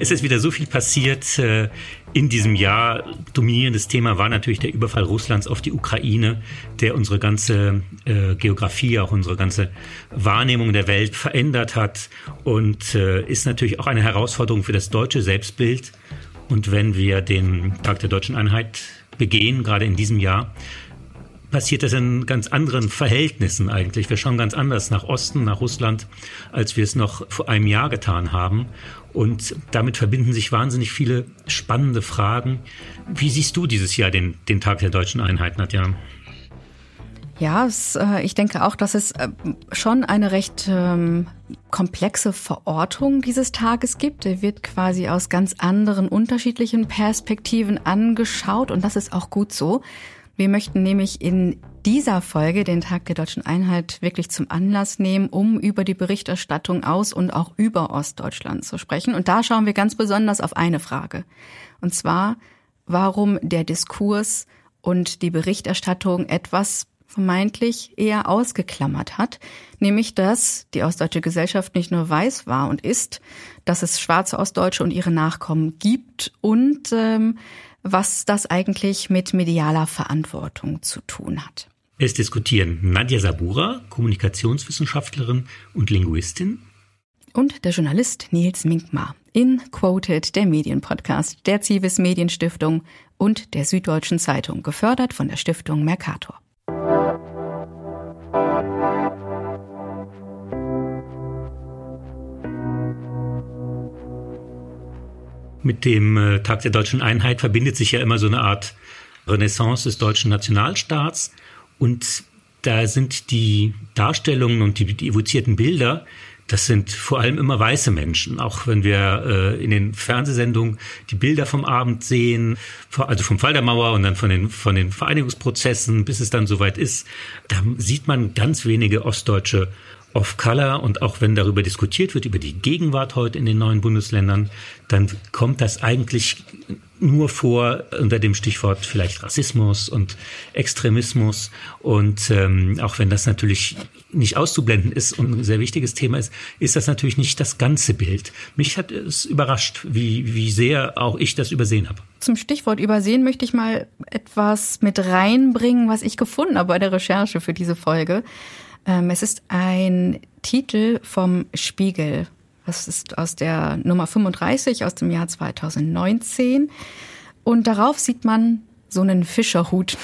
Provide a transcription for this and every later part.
Es ist wieder so viel passiert äh, in diesem Jahr. Dominierendes Thema war natürlich der Überfall Russlands auf die Ukraine, der unsere ganze äh, Geografie, auch unsere ganze Wahrnehmung der Welt verändert hat und äh, ist natürlich auch eine Herausforderung für das deutsche Selbstbild. Und wenn wir den Tag der deutschen Einheit begehen, gerade in diesem Jahr, passiert das in ganz anderen Verhältnissen eigentlich. Wir schauen ganz anders nach Osten, nach Russland, als wir es noch vor einem Jahr getan haben. Und damit verbinden sich wahnsinnig viele spannende Fragen. Wie siehst du dieses Jahr den, den Tag der deutschen Einheit, Nadja? Ja, es, äh, ich denke auch, dass es äh, schon eine recht ähm, komplexe Verortung dieses Tages gibt. Er wird quasi aus ganz anderen unterschiedlichen Perspektiven angeschaut und das ist auch gut so. Wir möchten nämlich in dieser Folge den Tag der deutschen Einheit wirklich zum Anlass nehmen, um über die Berichterstattung aus und auch über Ostdeutschland zu sprechen. Und da schauen wir ganz besonders auf eine Frage. Und zwar, warum der Diskurs und die Berichterstattung etwas vermeintlich eher ausgeklammert hat, nämlich dass die ostdeutsche Gesellschaft nicht nur weiß war und ist, dass es schwarze Ostdeutsche und ihre Nachkommen gibt und ähm, was das eigentlich mit medialer Verantwortung zu tun hat. Es diskutieren Nadja Sabura, Kommunikationswissenschaftlerin und Linguistin. Und der Journalist Nils Minkmar in Quoted, der Medienpodcast der Zivis Medienstiftung und der Süddeutschen Zeitung, gefördert von der Stiftung Mercator. Mit dem äh, Tag der deutschen Einheit verbindet sich ja immer so eine Art Renaissance des deutschen Nationalstaats. Und da sind die Darstellungen und die, die evozierten Bilder, das sind vor allem immer weiße Menschen. Auch wenn wir äh, in den Fernsehsendungen die Bilder vom Abend sehen, also vom Fall der Mauer und dann von den, von den Vereinigungsprozessen, bis es dann soweit ist, da sieht man ganz wenige ostdeutsche Off-Color und auch wenn darüber diskutiert wird, über die Gegenwart heute in den neuen Bundesländern, dann kommt das eigentlich nur vor unter dem Stichwort vielleicht Rassismus und Extremismus. Und ähm, auch wenn das natürlich nicht auszublenden ist und ein sehr wichtiges Thema ist, ist das natürlich nicht das ganze Bild. Mich hat es überrascht, wie, wie sehr auch ich das übersehen habe. Zum Stichwort übersehen möchte ich mal etwas mit reinbringen, was ich gefunden habe bei der Recherche für diese Folge. Ähm, es ist ein Titel vom Spiegel. Das ist aus der Nummer 35 aus dem Jahr 2019. Und darauf sieht man so einen Fischerhut.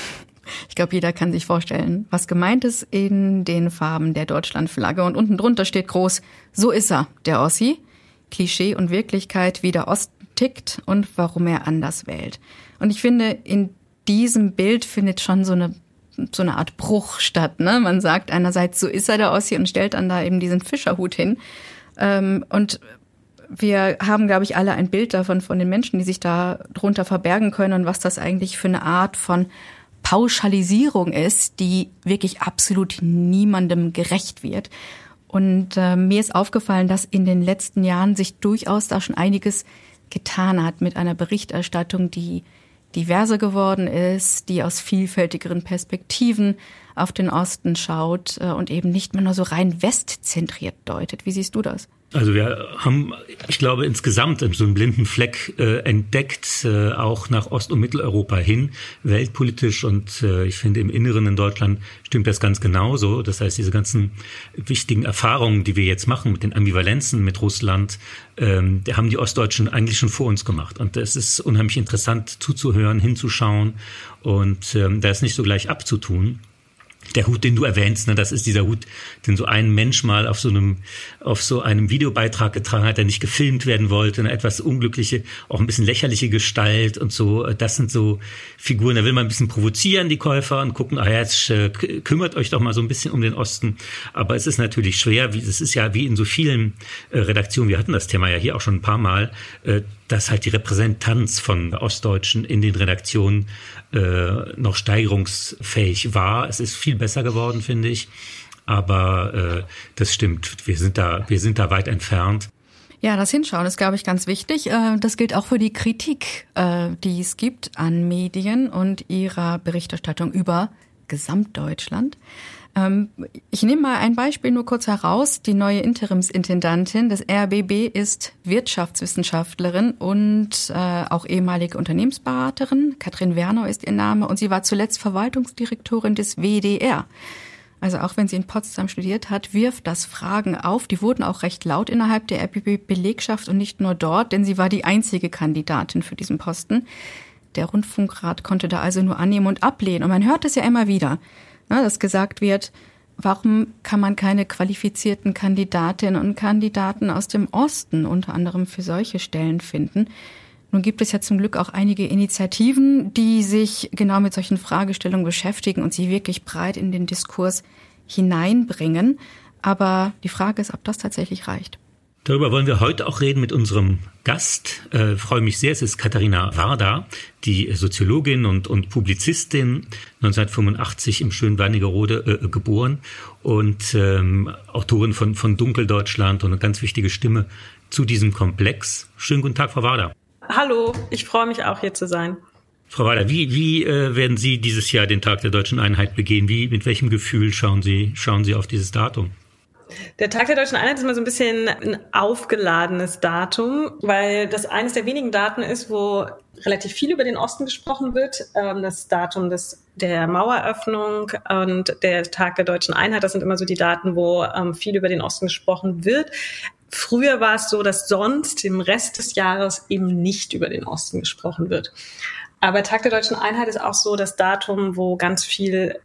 Ich glaube, jeder kann sich vorstellen, was gemeint ist in den Farben der Deutschlandflagge. Und unten drunter steht groß, so ist er, der Ossi. Klischee und Wirklichkeit, wie der Osten tickt und warum er anders wählt. Und ich finde, in diesem Bild findet schon so eine so eine Art Bruch statt. Ne? Man sagt einerseits, so ist er der Ossi und stellt dann da eben diesen Fischerhut hin. Ähm, und wir haben, glaube ich, alle ein Bild davon, von den Menschen, die sich da drunter verbergen können und was das eigentlich für eine Art von Pauschalisierung ist, die wirklich absolut niemandem gerecht wird. Und äh, mir ist aufgefallen, dass in den letzten Jahren sich durchaus da schon einiges getan hat mit einer Berichterstattung, die diverser geworden ist, die aus vielfältigeren Perspektiven auf den Osten schaut äh, und eben nicht mehr nur so rein westzentriert deutet. Wie siehst du das? Also wir haben, ich glaube, insgesamt so einen blinden Fleck äh, entdeckt, äh, auch nach Ost- und Mitteleuropa hin, weltpolitisch. Und äh, ich finde, im Inneren in Deutschland stimmt das ganz genauso. Das heißt, diese ganzen wichtigen Erfahrungen, die wir jetzt machen mit den Ambivalenzen mit Russland, ähm, die haben die Ostdeutschen eigentlich schon vor uns gemacht. Und es ist unheimlich interessant zuzuhören, hinzuschauen und ähm, da ist nicht so gleich abzutun der Hut, den du erwähnst, ne, das ist dieser Hut, den so ein Mensch mal auf so einem, auf so einem Videobeitrag getragen hat, der nicht gefilmt werden wollte, eine etwas unglückliche, auch ein bisschen lächerliche Gestalt und so. Das sind so Figuren, da will man ein bisschen provozieren, die Käufer, und gucken, ah ja, jetzt äh, kümmert euch doch mal so ein bisschen um den Osten. Aber es ist natürlich schwer, wie, es ist ja wie in so vielen äh, Redaktionen, wir hatten das Thema ja hier auch schon ein paar Mal, äh, dass halt die Repräsentanz von Ostdeutschen in den Redaktionen äh, noch steigerungsfähig war. Es ist viel besser geworden, finde ich. Aber äh, das stimmt. Wir sind da, wir sind da weit entfernt. Ja, das Hinschauen ist, glaube ich, ganz wichtig. Äh, das gilt auch für die Kritik, äh, die es gibt an Medien und ihrer Berichterstattung über Gesamtdeutschland. Ähm, ich nehme mal ein Beispiel nur kurz heraus. Die neue Interimsintendantin des RBB ist Wirtschaftswissenschaftlerin und äh, auch ehemalige Unternehmensberaterin. Katrin Werner ist ihr Name und sie war zuletzt Verwaltungsdirektorin des WDR. Also auch wenn sie in Potsdam studiert hat, wirft das Fragen auf. Die wurden auch recht laut innerhalb der RBB-Belegschaft und nicht nur dort, denn sie war die einzige Kandidatin für diesen Posten. Der Rundfunkrat konnte da also nur annehmen und ablehnen. Und man hört es ja immer wieder, ne, dass gesagt wird, warum kann man keine qualifizierten Kandidatinnen und Kandidaten aus dem Osten unter anderem für solche Stellen finden? Nun gibt es ja zum Glück auch einige Initiativen, die sich genau mit solchen Fragestellungen beschäftigen und sie wirklich breit in den Diskurs hineinbringen. Aber die Frage ist, ob das tatsächlich reicht. Darüber wollen wir heute auch reden mit unserem Gast. Äh, freue mich sehr, es ist Katharina Warda, die Soziologin und, und Publizistin, 1985 im schönen Wernigerode äh, geboren und ähm, Autorin von, von Dunkeldeutschland und eine ganz wichtige Stimme zu diesem Komplex. Schönen guten Tag, Frau Warda. Hallo, ich freue mich auch hier zu sein. Frau Warda, wie, wie äh, werden Sie dieses Jahr den Tag der deutschen Einheit begehen? Wie, mit welchem Gefühl schauen Sie, schauen Sie auf dieses Datum? Der Tag der Deutschen Einheit ist immer so ein bisschen ein aufgeladenes Datum, weil das eines der wenigen Daten ist, wo relativ viel über den Osten gesprochen wird. Ähm, das Datum des, der Maueröffnung und der Tag der Deutschen Einheit, das sind immer so die Daten, wo ähm, viel über den Osten gesprochen wird. Früher war es so, dass sonst im Rest des Jahres eben nicht über den Osten gesprochen wird. Aber Tag der Deutschen Einheit ist auch so das Datum, wo ganz viel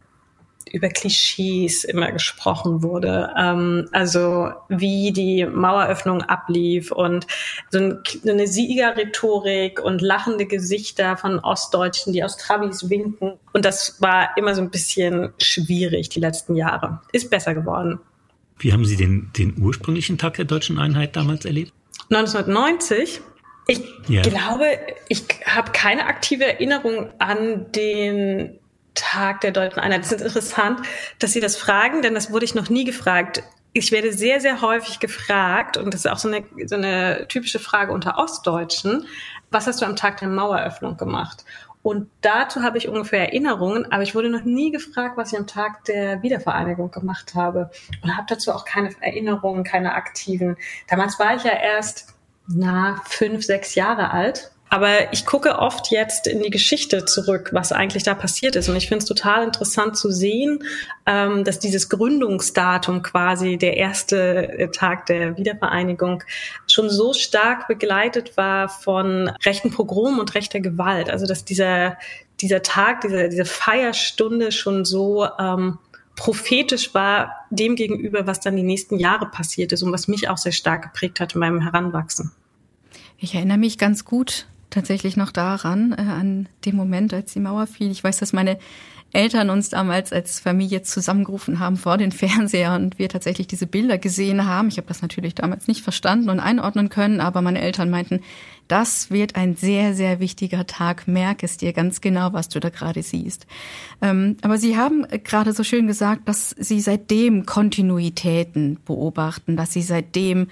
über Klischees immer gesprochen wurde. Ähm, also wie die Maueröffnung ablief und so eine Siegerrhetorik und lachende Gesichter von Ostdeutschen, die aus Travis winken. Und das war immer so ein bisschen schwierig die letzten Jahre. Ist besser geworden. Wie haben Sie den, den ursprünglichen Tag der deutschen Einheit damals erlebt? 1990. Ich ja. glaube, ich habe keine aktive Erinnerung an den Tag der deutschen Einheit. Es ist interessant, dass Sie das fragen, denn das wurde ich noch nie gefragt. Ich werde sehr, sehr häufig gefragt, und das ist auch so eine, so eine typische Frage unter Ostdeutschen, was hast du am Tag der Maueröffnung gemacht? Und dazu habe ich ungefähr Erinnerungen, aber ich wurde noch nie gefragt, was ich am Tag der Wiedervereinigung gemacht habe. Und habe dazu auch keine Erinnerungen, keine aktiven. Damals war ich ja erst, na, fünf, sechs Jahre alt. Aber ich gucke oft jetzt in die Geschichte zurück, was eigentlich da passiert ist. Und ich finde es total interessant zu sehen, ähm, dass dieses Gründungsdatum quasi der erste äh, Tag der Wiedervereinigung schon so stark begleitet war von rechten Pogrom und rechter Gewalt. Also dass dieser, dieser Tag, diese, diese Feierstunde schon so ähm, prophetisch war dem gegenüber, was dann die nächsten Jahre passiert ist und was mich auch sehr stark geprägt hat in meinem Heranwachsen. Ich erinnere mich ganz gut tatsächlich noch daran, äh, an dem Moment, als die Mauer fiel. Ich weiß, dass meine Eltern uns damals als Familie zusammengerufen haben vor den Fernseher und wir tatsächlich diese Bilder gesehen haben. Ich habe das natürlich damals nicht verstanden und einordnen können, aber meine Eltern meinten, das wird ein sehr, sehr wichtiger Tag. Merk es dir ganz genau, was du da gerade siehst. Ähm, aber Sie haben gerade so schön gesagt, dass Sie seitdem Kontinuitäten beobachten, dass Sie seitdem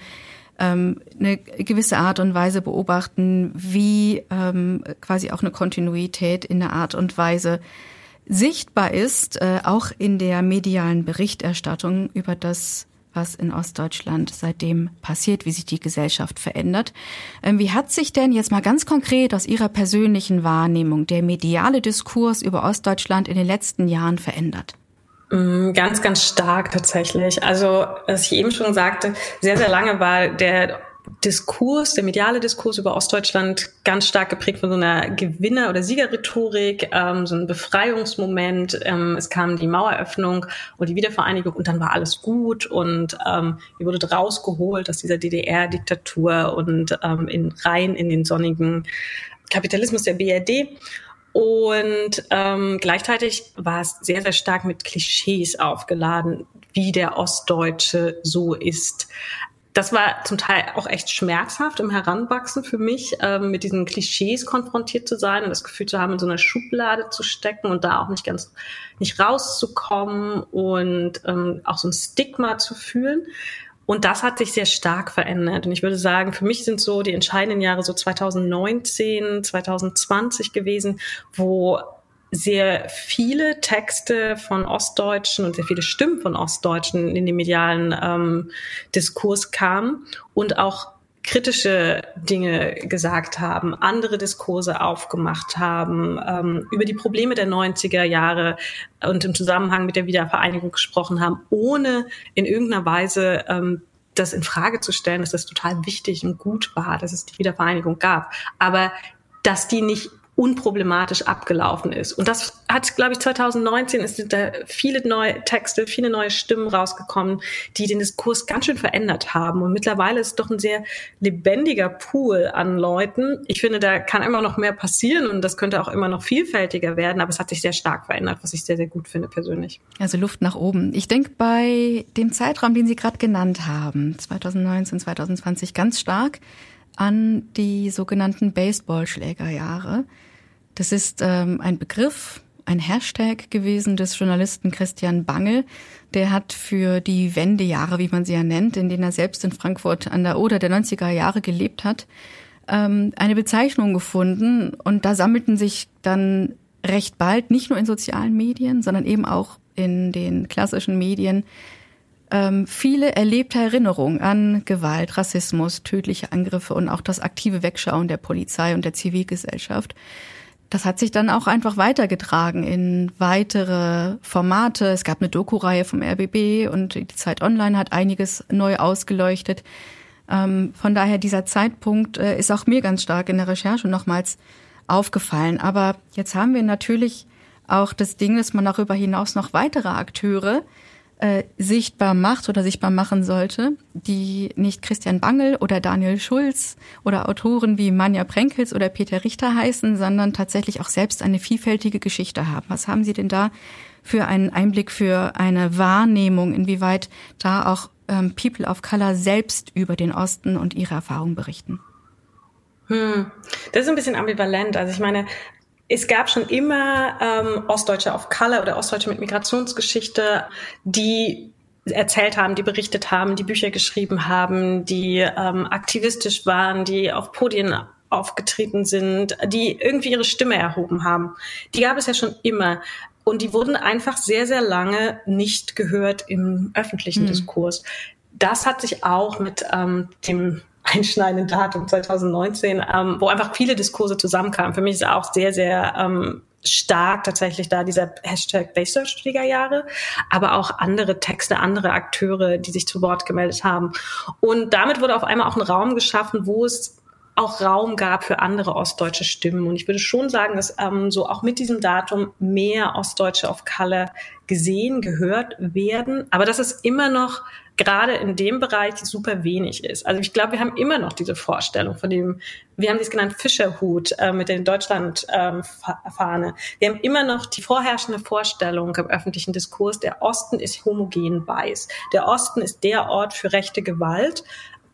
ähm, eine gewisse Art und Weise beobachten, wie ähm, quasi auch eine Kontinuität in der Art und Weise sichtbar ist, äh, auch in der medialen Berichterstattung über das, was in Ostdeutschland seitdem passiert, wie sich die Gesellschaft verändert. Ähm, wie hat sich denn jetzt mal ganz konkret aus Ihrer persönlichen Wahrnehmung der mediale Diskurs über Ostdeutschland in den letzten Jahren verändert? Mm, ganz, ganz stark tatsächlich. Also, was ich eben schon sagte, sehr, sehr lange war der Diskurs, der mediale Diskurs über Ostdeutschland ganz stark geprägt von so einer Gewinner- oder Siegerrhetorik, ähm, so ein Befreiungsmoment. Ähm, es kam die Maueröffnung und die Wiedervereinigung und dann war alles gut und ähm, ihr wurde rausgeholt aus dieser DDR-Diktatur und ähm, in rein in den sonnigen Kapitalismus der BRD. Und ähm, gleichzeitig war es sehr, sehr stark mit Klischees aufgeladen, wie der Ostdeutsche so ist. Das war zum Teil auch echt schmerzhaft im Heranwachsen für mich, ähm, mit diesen Klischees konfrontiert zu sein und das Gefühl zu haben, in so einer Schublade zu stecken und da auch nicht ganz nicht rauszukommen und ähm, auch so ein Stigma zu fühlen. Und das hat sich sehr stark verändert. Und ich würde sagen, für mich sind so die entscheidenden Jahre so 2019, 2020 gewesen, wo sehr viele Texte von Ostdeutschen und sehr viele Stimmen von Ostdeutschen in den medialen ähm, Diskurs kamen und auch kritische Dinge gesagt haben, andere Diskurse aufgemacht haben, ähm, über die Probleme der 90er Jahre und im Zusammenhang mit der Wiedervereinigung gesprochen haben, ohne in irgendeiner Weise ähm, das in Frage zu stellen, dass das total wichtig und gut war, dass es die Wiedervereinigung gab. Aber dass die nicht unproblematisch abgelaufen ist. Und das hat, glaube ich, 2019 es sind da viele neue Texte, viele neue Stimmen rausgekommen, die den Diskurs ganz schön verändert haben. Und mittlerweile ist doch ein sehr lebendiger Pool an Leuten. Ich finde, da kann immer noch mehr passieren und das könnte auch immer noch vielfältiger werden, aber es hat sich sehr stark verändert, was ich sehr, sehr gut finde persönlich. Also Luft nach oben. Ich denke bei dem Zeitraum, den Sie gerade genannt haben, 2019, 2020, ganz stark an die sogenannten Baseballschlägerjahre. Das ist ähm, ein Begriff, ein Hashtag gewesen des Journalisten Christian Bangel. Der hat für die Wendejahre, wie man sie ja nennt, in denen er selbst in Frankfurt an der Oder der 90er Jahre gelebt hat, ähm, eine Bezeichnung gefunden. Und da sammelten sich dann recht bald, nicht nur in sozialen Medien, sondern eben auch in den klassischen Medien, ähm, viele erlebte Erinnerungen an Gewalt, Rassismus, tödliche Angriffe und auch das aktive Wegschauen der Polizei und der Zivilgesellschaft das hat sich dann auch einfach weitergetragen in weitere Formate. Es gab eine Doku-Reihe vom RBB und die Zeit Online hat einiges neu ausgeleuchtet. Ähm, von daher dieser Zeitpunkt äh, ist auch mir ganz stark in der Recherche nochmals aufgefallen. Aber jetzt haben wir natürlich auch das Ding, dass man darüber hinaus noch weitere Akteure äh, sichtbar macht oder sichtbar machen sollte, die nicht Christian Bangel oder Daniel Schulz oder Autoren wie Manja Prenkels oder Peter Richter heißen, sondern tatsächlich auch selbst eine vielfältige Geschichte haben. Was haben Sie denn da für einen Einblick, für eine Wahrnehmung, inwieweit da auch ähm, People of Color selbst über den Osten und ihre Erfahrungen berichten? Hm. Das ist ein bisschen ambivalent. Also ich meine, es gab schon immer ähm, Ostdeutsche of Color oder Ostdeutsche mit Migrationsgeschichte, die erzählt haben, die berichtet haben, die Bücher geschrieben haben, die ähm, aktivistisch waren, die auf Podien aufgetreten sind, die irgendwie ihre Stimme erhoben haben. Die gab es ja schon immer. Und die wurden einfach sehr, sehr lange nicht gehört im öffentlichen mhm. Diskurs. Das hat sich auch mit ähm, dem einschneidenden Datum 2019, ähm, wo einfach viele Diskurse zusammenkamen. Für mich ist auch sehr, sehr ähm, stark tatsächlich da dieser Hashtag Jahre, aber auch andere Texte, andere Akteure, die sich zu Wort gemeldet haben. Und damit wurde auf einmal auch ein Raum geschaffen, wo es auch Raum gab für andere ostdeutsche Stimmen. Und ich würde schon sagen, dass ähm, so auch mit diesem Datum mehr Ostdeutsche auf Color gesehen, gehört werden. Aber dass es immer noch gerade in dem Bereich super wenig ist. Also ich glaube, wir haben immer noch diese Vorstellung von dem, wir haben dies genannt Fischerhut äh, mit der Deutschland-Fahne. Ähm, wir haben immer noch die vorherrschende Vorstellung im öffentlichen Diskurs, der Osten ist homogen weiß. Der Osten ist der Ort für rechte Gewalt.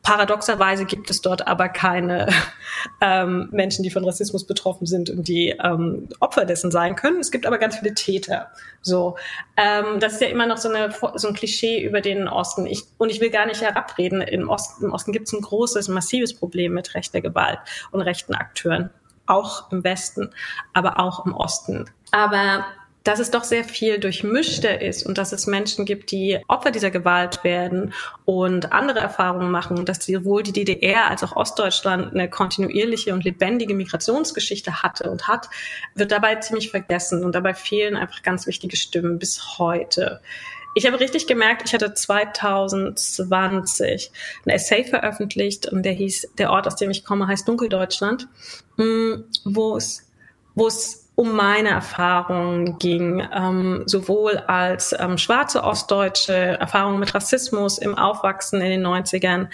Paradoxerweise gibt es dort aber keine ähm, Menschen, die von Rassismus betroffen sind und die ähm, Opfer dessen sein können. Es gibt aber ganz viele Täter. So, ähm, das ist ja immer noch so, eine, so ein Klischee über den Osten. Ich, und ich will gar nicht herabreden. Im Osten, im Osten gibt es ein großes, massives Problem mit rechter Gewalt und rechten Akteuren. Auch im Westen, aber auch im Osten. Aber dass es doch sehr viel durchmischter ist und dass es Menschen gibt, die Opfer dieser Gewalt werden und andere Erfahrungen machen, dass sowohl die DDR als auch Ostdeutschland eine kontinuierliche und lebendige Migrationsgeschichte hatte und hat, wird dabei ziemlich vergessen und dabei fehlen einfach ganz wichtige Stimmen bis heute. Ich habe richtig gemerkt, ich hatte 2020 ein Essay veröffentlicht und der hieß, der Ort, aus dem ich komme, heißt Dunkeldeutschland, mm, wo es, wo es um meine Erfahrungen ging, ähm, sowohl als ähm, schwarze Ostdeutsche, Erfahrungen mit Rassismus im Aufwachsen in den 90ern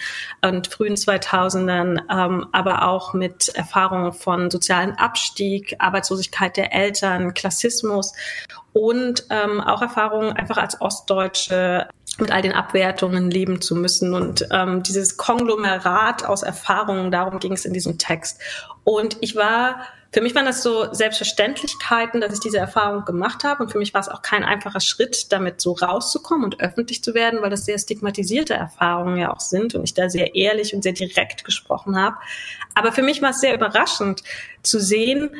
und frühen 2000ern, ähm, aber auch mit Erfahrungen von sozialen Abstieg, Arbeitslosigkeit der Eltern, Klassismus und ähm, auch Erfahrungen einfach als Ostdeutsche mit all den Abwertungen leben zu müssen und ähm, dieses Konglomerat aus Erfahrungen, darum ging es in diesem Text. Und ich war für mich waren das so Selbstverständlichkeiten, dass ich diese Erfahrung gemacht habe. Und für mich war es auch kein einfacher Schritt, damit so rauszukommen und öffentlich zu werden, weil das sehr stigmatisierte Erfahrungen ja auch sind und ich da sehr ehrlich und sehr direkt gesprochen habe. Aber für mich war es sehr überraschend zu sehen,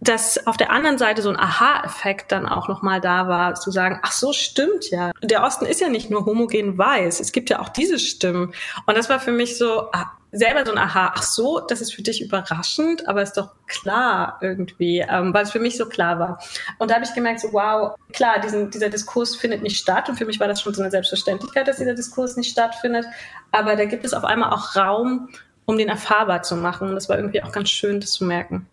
dass auf der anderen Seite so ein Aha-Effekt dann auch nochmal da war, zu sagen, ach so, stimmt ja. Der Osten ist ja nicht nur homogen weiß, es gibt ja auch diese Stimmen. Und das war für mich so ah, selber so ein Aha, ach so, das ist für dich überraschend, aber ist doch klar irgendwie, ähm, weil es für mich so klar war. Und da habe ich gemerkt, so wow, klar, diesen, dieser Diskurs findet nicht statt. Und für mich war das schon so eine Selbstverständlichkeit, dass dieser Diskurs nicht stattfindet. Aber da gibt es auf einmal auch Raum, um den erfahrbar zu machen. Und das war irgendwie auch ganz schön, das zu merken.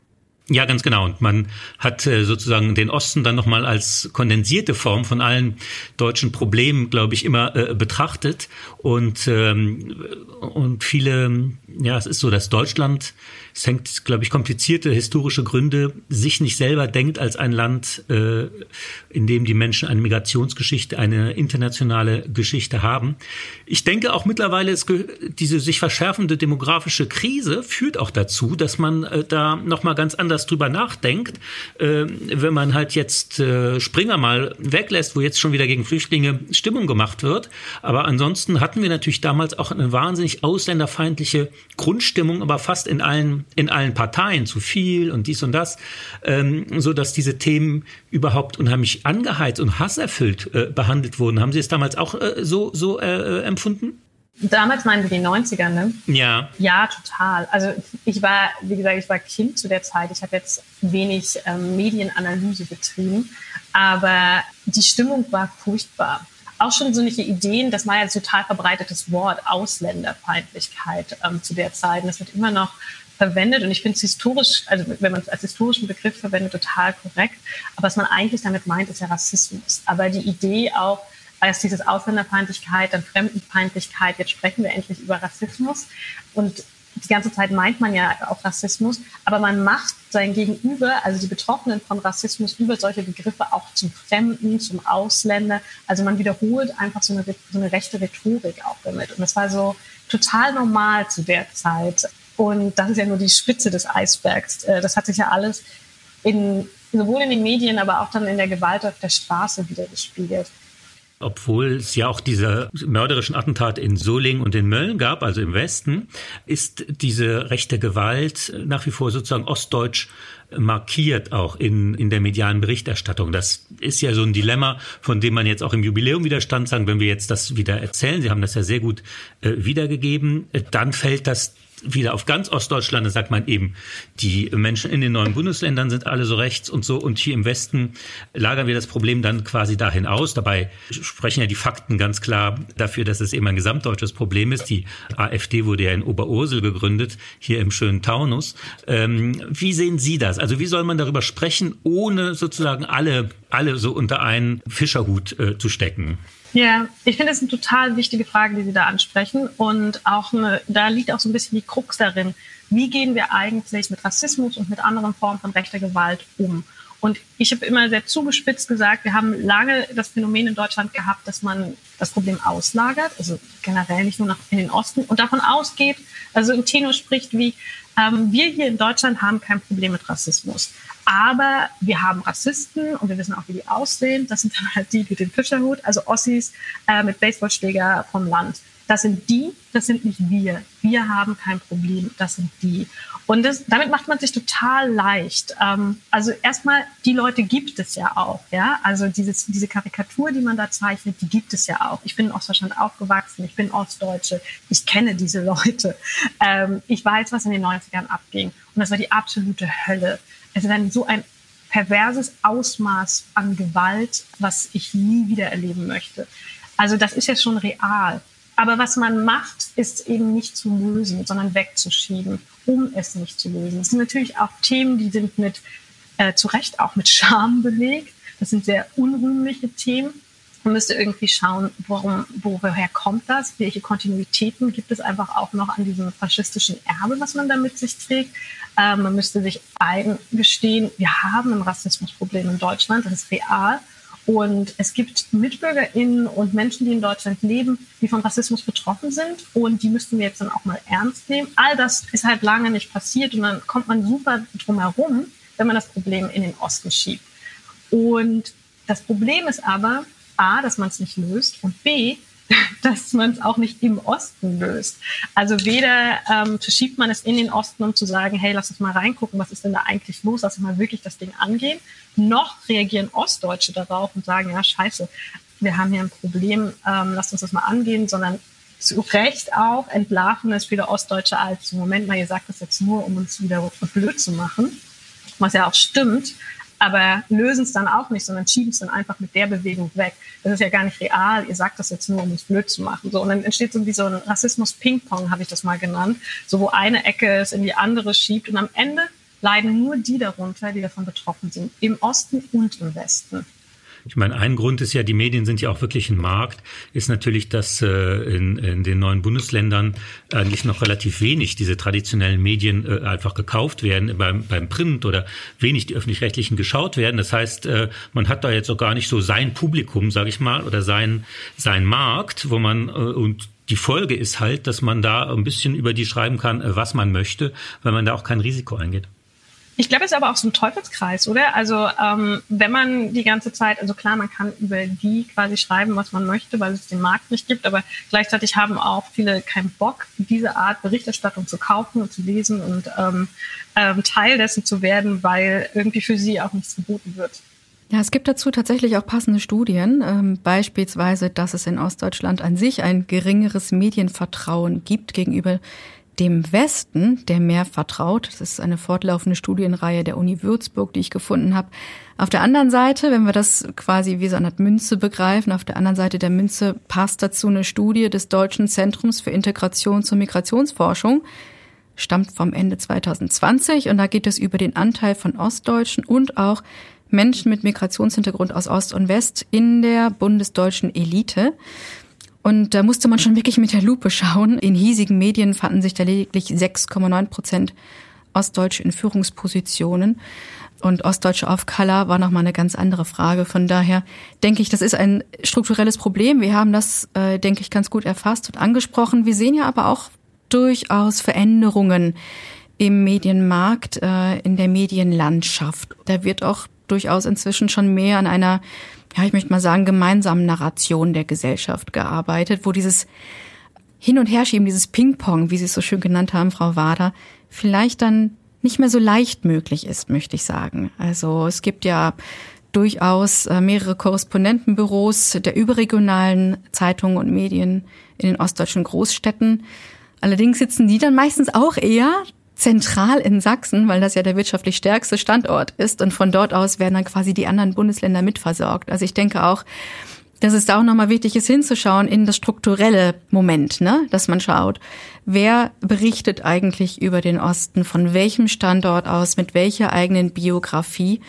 Ja, ganz genau. Und man hat äh, sozusagen den Osten dann nochmal als kondensierte Form von allen deutschen Problemen, glaube ich, immer äh, betrachtet. Und, ähm, und viele, ja, es ist so, dass Deutschland es hängt, glaube ich, komplizierte historische Gründe, sich nicht selber denkt als ein Land, äh, in dem die Menschen eine Migrationsgeschichte, eine internationale Geschichte haben. Ich denke auch mittlerweile, es, diese sich verschärfende demografische Krise führt auch dazu, dass man äh, da nochmal ganz anders drüber nachdenkt. Äh, wenn man halt jetzt äh, Springer mal weglässt, wo jetzt schon wieder gegen Flüchtlinge Stimmung gemacht wird. Aber ansonsten hatten wir natürlich damals auch eine wahnsinnig ausländerfeindliche Grundstimmung, aber fast in allen in allen Parteien zu viel und dies und das, ähm, so dass diese Themen überhaupt unheimlich angeheizt und hasserfüllt äh, behandelt wurden. Haben Sie es damals auch äh, so so äh, empfunden? Damals meinen Sie die 90er, ne? Ja. Ja, total. Also ich war, wie gesagt, ich war Kind zu der Zeit. Ich habe jetzt wenig ähm, Medienanalyse betrieben, aber die Stimmung war furchtbar auch schon so solche Ideen, das war ja ein total verbreitetes Wort, Ausländerfeindlichkeit ähm, zu der Zeit. Und das wird immer noch verwendet und ich finde es historisch, also wenn man es als historischen Begriff verwendet, total korrekt. Aber was man eigentlich damit meint, ist ja Rassismus. Aber die Idee auch, als dieses Ausländerfeindlichkeit, dann Fremdenfeindlichkeit, jetzt sprechen wir endlich über Rassismus und die ganze Zeit meint man ja auch Rassismus, aber man macht sein Gegenüber, also die Betroffenen von Rassismus, über solche Begriffe auch zum Fremden, zum Ausländer. Also man wiederholt einfach so eine, so eine rechte Rhetorik auch damit. Und das war so total normal zu der Zeit. Und das ist ja nur die Spitze des Eisbergs. Äh, das hat sich ja alles in, sowohl in den Medien, aber auch dann in der Gewalt auf der Straße wieder gespiegelt. Obwohl es ja auch diese mörderischen Attentate in Solingen und in Mölln gab, also im Westen, ist diese rechte Gewalt nach wie vor sozusagen ostdeutsch markiert auch in, in der medialen Berichterstattung. Das ist ja so ein Dilemma, von dem man jetzt auch im Jubiläum wieder stand, sagen, wenn wir jetzt das wieder erzählen, Sie haben das ja sehr gut äh, wiedergegeben, dann fällt das wieder auf ganz Ostdeutschland, da sagt man eben, die Menschen in den neuen Bundesländern sind alle so rechts und so und hier im Westen lagern wir das Problem dann quasi dahin aus. Dabei sprechen ja die Fakten ganz klar dafür, dass es eben ein gesamtdeutsches Problem ist. Die AfD wurde ja in Oberursel gegründet, hier im schönen Taunus. Ähm, wie sehen Sie das? Also wie soll man darüber sprechen, ohne sozusagen alle, alle so unter einen Fischerhut äh, zu stecken? Ja, ich finde es eine total wichtige Frage, die Sie da ansprechen. Und auch eine, da liegt auch so ein bisschen die Krux darin. Wie gehen wir eigentlich mit Rassismus und mit anderen Formen von rechter Gewalt um? Und ich habe immer sehr zugespitzt gesagt, wir haben lange das Phänomen in Deutschland gehabt, dass man das Problem auslagert, also generell nicht nur nach in den Osten und davon ausgeht, also im Tenor spricht wie, ähm, wir hier in Deutschland haben kein Problem mit Rassismus. Aber wir haben Rassisten und wir wissen auch, wie die aussehen. Das sind dann halt die mit dem Fischerhut, also Ossis äh, mit Baseballschläger vom Land. Das sind die, das sind nicht wir. Wir haben kein Problem, das sind die. Und das, damit macht man sich total leicht. Ähm, also erstmal, die Leute gibt es ja auch. Ja? Also dieses, diese Karikatur, die man da zeichnet, die gibt es ja auch. Ich bin in Ostdeutschland aufgewachsen, ich bin Ostdeutsche, ich kenne diese Leute. Ähm, ich weiß, was in den 90ern abging. Und das war die absolute Hölle es ist ein, so ein perverses Ausmaß an Gewalt, was ich nie wieder erleben möchte. Also das ist ja schon real. Aber was man macht, ist eben nicht zu lösen, sondern wegzuschieben, um es nicht zu lösen. Es sind natürlich auch Themen, die sind mit, äh, zu Recht auch mit Scham belegt. Das sind sehr unrühmliche Themen. Man müsste irgendwie schauen, worum, woher kommt das? Welche Kontinuitäten gibt es einfach auch noch an diesem faschistischen Erbe, was man da mit sich trägt? Äh, man müsste sich eingestehen, wir haben ein Rassismusproblem in Deutschland, das ist real. Und es gibt MitbürgerInnen und Menschen, die in Deutschland leben, die von Rassismus betroffen sind. Und die müssten wir jetzt dann auch mal ernst nehmen. All das ist halt lange nicht passiert. Und dann kommt man super drum herum, wenn man das Problem in den Osten schiebt. Und das Problem ist aber, A, dass man es nicht löst und B, dass man es auch nicht im Osten löst. Also weder ähm, schiebt man es in den Osten, um zu sagen, hey, lass uns mal reingucken, was ist denn da eigentlich los, lass uns mal wirklich das Ding angehen, noch reagieren Ostdeutsche darauf und sagen, ja, scheiße, wir haben hier ein Problem, ähm, lasst uns das mal angehen, sondern zu Recht auch entlarven es viele Ostdeutsche als, Moment mal, ihr sagt das jetzt nur, um uns wieder blöd zu machen, was ja auch stimmt, aber lösen es dann auch nicht, sondern schieben es dann einfach mit der Bewegung weg. Das ist ja gar nicht real, ihr sagt das jetzt nur, um uns blöd zu machen. So, und dann entsteht so wie so ein Rassismus-Ping-Pong, habe ich das mal genannt, so wo eine Ecke es in die andere schiebt und am Ende leiden nur die darunter, die davon betroffen sind, im Osten und im Westen. Ich meine, ein Grund ist ja, die Medien sind ja auch wirklich ein Markt, ist natürlich, dass äh, in, in den neuen Bundesländern eigentlich noch relativ wenig diese traditionellen Medien äh, einfach gekauft werden beim, beim Print oder wenig die öffentlich-rechtlichen geschaut werden. Das heißt, äh, man hat da jetzt auch gar nicht so sein Publikum, sage ich mal, oder sein, sein Markt, wo man äh, und die Folge ist halt, dass man da ein bisschen über die schreiben kann, äh, was man möchte, weil man da auch kein Risiko eingeht. Ich glaube, es ist aber auch so ein Teufelskreis, oder? Also ähm, wenn man die ganze Zeit, also klar, man kann über die quasi schreiben, was man möchte, weil es den Markt nicht gibt, aber gleichzeitig haben auch viele keinen Bock, diese Art Berichterstattung zu kaufen und zu lesen und ähm, ähm, Teil dessen zu werden, weil irgendwie für sie auch nichts geboten wird. Ja, es gibt dazu tatsächlich auch passende Studien, ähm, beispielsweise, dass es in Ostdeutschland an sich ein geringeres Medienvertrauen gibt gegenüber dem Westen, der mehr vertraut. Das ist eine fortlaufende Studienreihe der Uni Würzburg, die ich gefunden habe. Auf der anderen Seite, wenn wir das quasi wie so eine Münze begreifen, auf der anderen Seite der Münze passt dazu eine Studie des Deutschen Zentrums für Integrations- und Migrationsforschung, stammt vom Ende 2020 und da geht es über den Anteil von Ostdeutschen und auch Menschen mit Migrationshintergrund aus Ost und West in der bundesdeutschen Elite. Und da musste man schon wirklich mit der Lupe schauen. In hiesigen Medien fanden sich da lediglich 6,9 Prozent Ostdeutsche in Führungspositionen. Und Ostdeutsche auf Color war nochmal eine ganz andere Frage. Von daher denke ich, das ist ein strukturelles Problem. Wir haben das, äh, denke ich, ganz gut erfasst und angesprochen. Wir sehen ja aber auch durchaus Veränderungen im Medienmarkt, äh, in der Medienlandschaft. Da wird auch durchaus inzwischen schon mehr an einer ja, ich möchte mal sagen, gemeinsamen Narration der Gesellschaft gearbeitet, wo dieses Hin- und Herschieben, dieses Ping-Pong, wie Sie es so schön genannt haben, Frau Wader, vielleicht dann nicht mehr so leicht möglich ist, möchte ich sagen. Also es gibt ja durchaus äh, mehrere Korrespondentenbüros der überregionalen Zeitungen und Medien in den ostdeutschen Großstädten. Allerdings sitzen die dann meistens auch eher zentral in Sachsen, weil das ja der wirtschaftlich stärkste Standort ist. Und von dort aus werden dann quasi die anderen Bundesländer mitversorgt. Also ich denke auch, dass es da auch nochmal wichtig ist, hinzuschauen in das strukturelle Moment, ne? dass man schaut, wer berichtet eigentlich über den Osten, von welchem Standort aus, mit welcher eigenen Biografie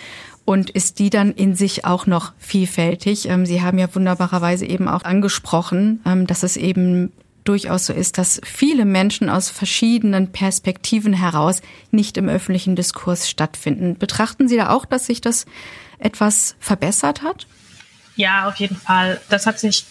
und ist die dann in sich auch noch vielfältig? Ähm, Sie haben ja wunderbarerweise eben auch angesprochen, ähm, dass es eben durchaus so ist, dass viele Menschen aus verschiedenen Perspektiven heraus nicht im öffentlichen Diskurs stattfinden. Betrachten Sie da auch, dass sich das etwas verbessert hat? Ja, auf jeden Fall. Das hat sich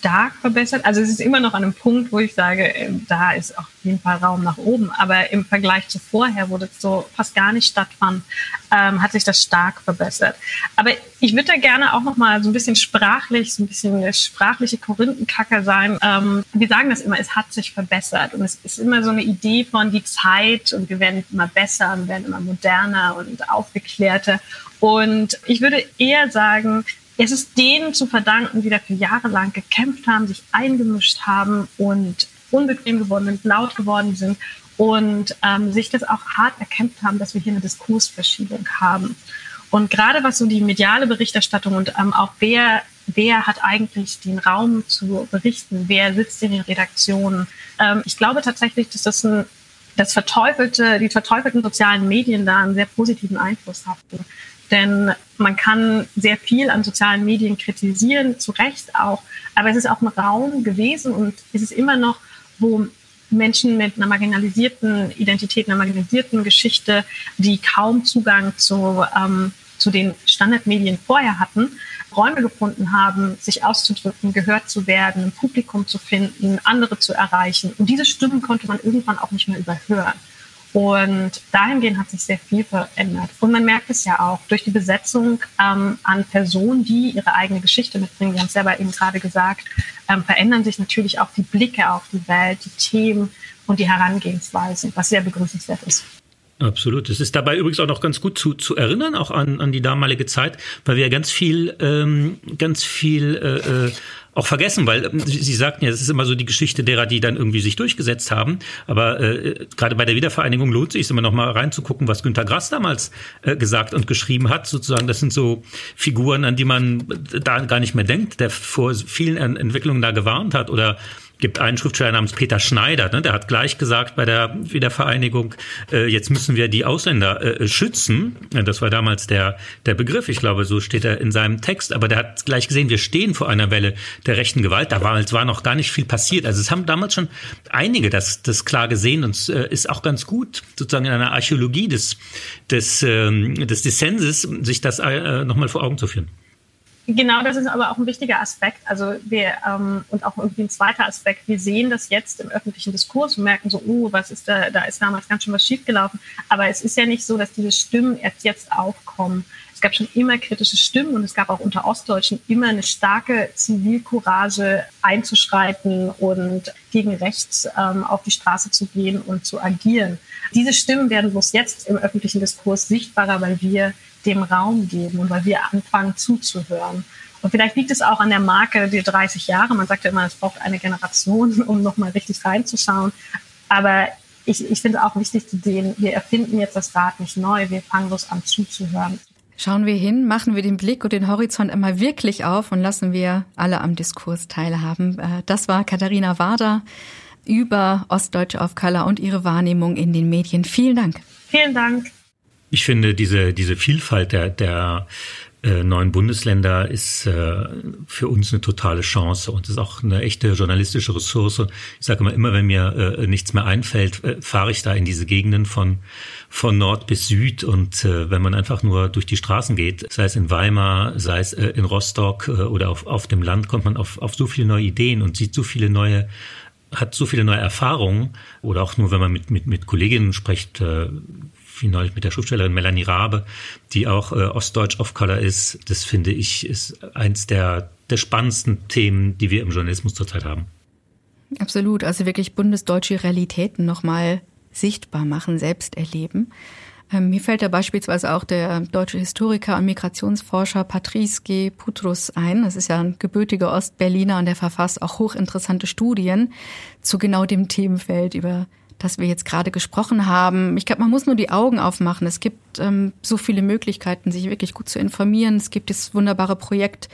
stark verbessert. Also es ist immer noch an einem Punkt, wo ich sage, ähm, da ist auf jeden Fall Raum nach oben. Aber im Vergleich zu vorher, wo das so fast gar nicht stattfand, ähm, hat sich das stark verbessert. Aber ich würde da gerne auch noch mal so ein bisschen sprachlich, so ein bisschen sprachliche Korinthenkacker sein. Ähm, wir sagen das immer, es hat sich verbessert. Und es ist immer so eine Idee von die Zeit und wir werden immer besser, wir werden immer moderner und aufgeklärter. Und ich würde eher sagen, es ist denen zu verdanken, die dafür jahrelang gekämpft haben, sich eingemischt haben und unbequem geworden sind, laut geworden sind und ähm, sich das auch hart erkämpft haben, dass wir hier eine Diskursverschiebung haben. Und gerade was so die mediale Berichterstattung und ähm, auch wer, wer hat eigentlich den Raum zu berichten, wer sitzt in den Redaktionen. Ähm, ich glaube tatsächlich, dass das ein das verteufelte, die verteufelten sozialen Medien da einen sehr positiven Einfluss hatten. Denn man kann sehr viel an sozialen Medien kritisieren, zu Recht auch. Aber es ist auch ein Raum gewesen und es ist immer noch, wo Menschen mit einer marginalisierten Identität, einer marginalisierten Geschichte, die kaum Zugang zu, ähm, zu den Standardmedien vorher hatten, Räume gefunden haben, sich auszudrücken, gehört zu werden, ein Publikum zu finden, andere zu erreichen. Und diese Stimmen konnte man irgendwann auch nicht mehr überhören. Und dahingehend hat sich sehr viel verändert. Und man merkt es ja auch durch die Besetzung ähm, an Personen, die ihre eigene Geschichte mitbringen. Wir haben es selber eben gerade gesagt, ähm, verändern sich natürlich auch die Blicke auf die Welt, die Themen und die Herangehensweisen, was sehr begrüßenswert ist. Absolut. Es ist dabei übrigens auch noch ganz gut zu, zu erinnern, auch an, an die damalige Zeit, weil wir ganz viel, ähm, ganz viel äh, äh auch vergessen, weil ähm, Sie sagten ja, es ist immer so die Geschichte derer, die dann irgendwie sich durchgesetzt haben. Aber äh, gerade bei der Wiedervereinigung lohnt sich es immer noch mal reinzugucken, was Günter Grass damals äh, gesagt und geschrieben hat. Sozusagen, das sind so Figuren, an die man da gar nicht mehr denkt, der vor vielen Entwicklungen da gewarnt hat oder gibt einen Schriftsteller namens Peter Schneider, ne, der hat gleich gesagt bei der Wiedervereinigung, äh, jetzt müssen wir die Ausländer äh, schützen. Das war damals der, der Begriff, ich glaube, so steht er in seinem Text, aber der hat gleich gesehen, wir stehen vor einer Welle der rechten Gewalt. Da war, war noch gar nicht viel passiert. Also es haben damals schon einige das, das klar gesehen und es äh, ist auch ganz gut, sozusagen in einer Archäologie des, des, ähm, des Dissenses, sich das äh, nochmal vor Augen zu führen. Genau, das ist aber auch ein wichtiger Aspekt. Also wir ähm, und auch irgendwie ein zweiter Aspekt. Wir sehen das jetzt im öffentlichen Diskurs und merken so, oh, was ist da? Da ist damals ganz schön was schiefgelaufen. Aber es ist ja nicht so, dass diese Stimmen erst jetzt aufkommen. Es gab schon immer kritische Stimmen und es gab auch unter Ostdeutschen immer eine starke Zivilcourage einzuschreiten und gegen rechts ähm, auf die Straße zu gehen und zu agieren. Diese Stimmen werden bloß jetzt im öffentlichen Diskurs sichtbarer, weil wir dem Raum geben und weil wir anfangen zuzuhören. Und vielleicht liegt es auch an der Marke die 30 Jahre. Man sagt ja immer, es braucht eine Generation, um nochmal richtig reinzuschauen. Aber ich, ich finde auch wichtig zu sehen, wir erfinden jetzt das Rad nicht neu, wir fangen bloß an zuzuhören. Schauen wir hin, machen wir den Blick und den Horizont einmal wirklich auf und lassen wir alle am Diskurs teilhaben. Äh, das war Katharina Wader über Ostdeutsche auf Color und ihre Wahrnehmung in den Medien. Vielen Dank. Vielen Dank. Ich finde, diese, diese Vielfalt der, der äh, neuen Bundesländer ist äh, für uns eine totale Chance und ist auch eine echte journalistische Ressource. Ich sage immer, immer wenn mir äh, nichts mehr einfällt, äh, fahre ich da in diese Gegenden von von Nord bis Süd und äh, wenn man einfach nur durch die Straßen geht, sei es in Weimar, sei es äh, in Rostock äh, oder auf, auf dem Land, kommt man auf, auf so viele neue Ideen und sieht so viele neue hat so viele neue Erfahrungen oder auch nur wenn man mit mit mit Kolleginnen spricht, äh, wie neulich mit der Schriftstellerin Melanie Rabe, die auch äh, Ostdeutsch of Color ist. Das finde ich ist eins der, der spannendsten Themen, die wir im Journalismus zurzeit haben. Absolut. Also wirklich bundesdeutsche Realitäten nochmal sichtbar machen, selbst erleben. Ähm, mir fällt da beispielsweise auch der deutsche Historiker und Migrationsforscher Patrice G. Putrus ein. Das ist ja ein gebürtiger Ostberliner und der verfasst auch hochinteressante Studien zu genau dem Themenfeld, über das wir jetzt gerade gesprochen haben. Ich glaube, man muss nur die Augen aufmachen. Es gibt ähm, so viele Möglichkeiten, sich wirklich gut zu informieren. Es gibt das wunderbare Projekt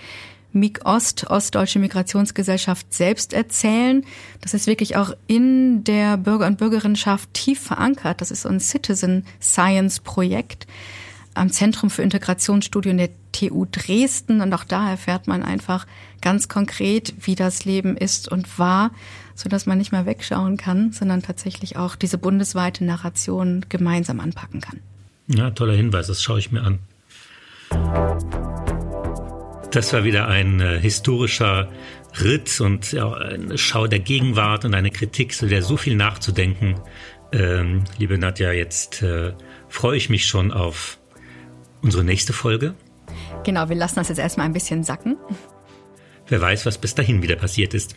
MIG Ost, Ostdeutsche Migrationsgesellschaft selbst erzählen. Das ist wirklich auch in der Bürger- und Bürgerinnenschaft tief verankert. Das ist so ein Citizen Science Projekt am Zentrum für Integrationsstudien der TU Dresden. Und auch da erfährt man einfach ganz konkret, wie das Leben ist und war so dass man nicht mehr wegschauen kann, sondern tatsächlich auch diese bundesweite Narration gemeinsam anpacken kann. Ja, toller Hinweis, das schaue ich mir an. Das war wieder ein äh, historischer Ritt und ja, eine Schau der Gegenwart und eine Kritik, zu der so viel nachzudenken. Ähm, liebe Nadja, jetzt äh, freue ich mich schon auf unsere nächste Folge. Genau, wir lassen das jetzt erstmal ein bisschen sacken. Wer weiß, was bis dahin wieder passiert ist.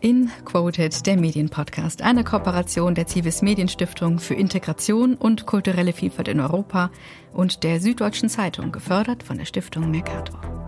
In Quoted, der Medienpodcast, eine Kooperation der Zivis Medienstiftung für Integration und kulturelle Vielfalt in Europa und der Süddeutschen Zeitung, gefördert von der Stiftung Mercator.